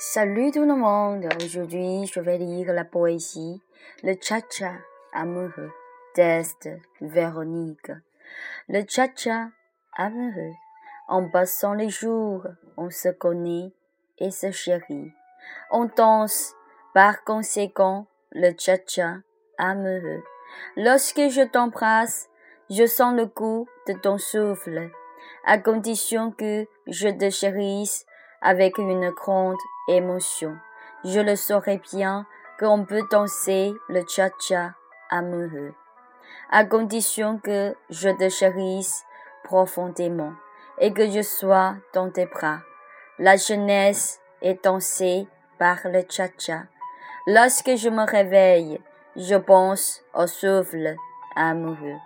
Salut tout le monde, aujourd'hui je vais lire la poésie Le Cha-Cha amoureux d'Est Véronique. Le Cha-Cha amoureux, en passant les jours, on se connaît et se chérit. On danse, par conséquent, le Cha-Cha amoureux. Lorsque je t'embrasse, je sens le goût de ton souffle, à condition que je te chérisse avec une grande émotion. Je le saurais bien qu'on peut danser le cha-cha amoureux, à condition que je te chérisse profondément et que je sois dans tes bras. La jeunesse est dansée par le cha-cha. Lorsque je me réveille, je pense au souffle amoureux.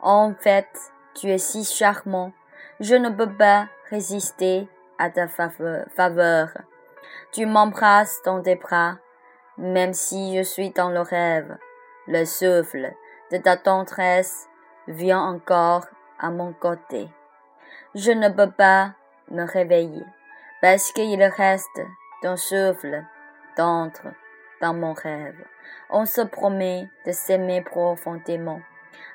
En fait, tu es si charmant, je ne peux pas résister à ta faveur. Tu m'embrasses dans tes bras, même si je suis dans le rêve. Le souffle de ta tendresse vient encore à mon côté. Je ne peux pas me réveiller parce qu'il reste ton souffle d'entre dans mon rêve. On se promet de s'aimer profondément.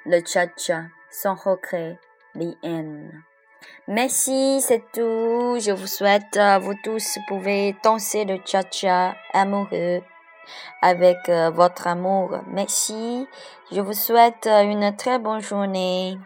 Le cha-cha sans regret, les haines. Merci, c'est tout. Je vous souhaite, vous tous pouvez danser le cha-cha amoureux avec euh, votre amour. Merci. Je vous souhaite euh, une très bonne journée.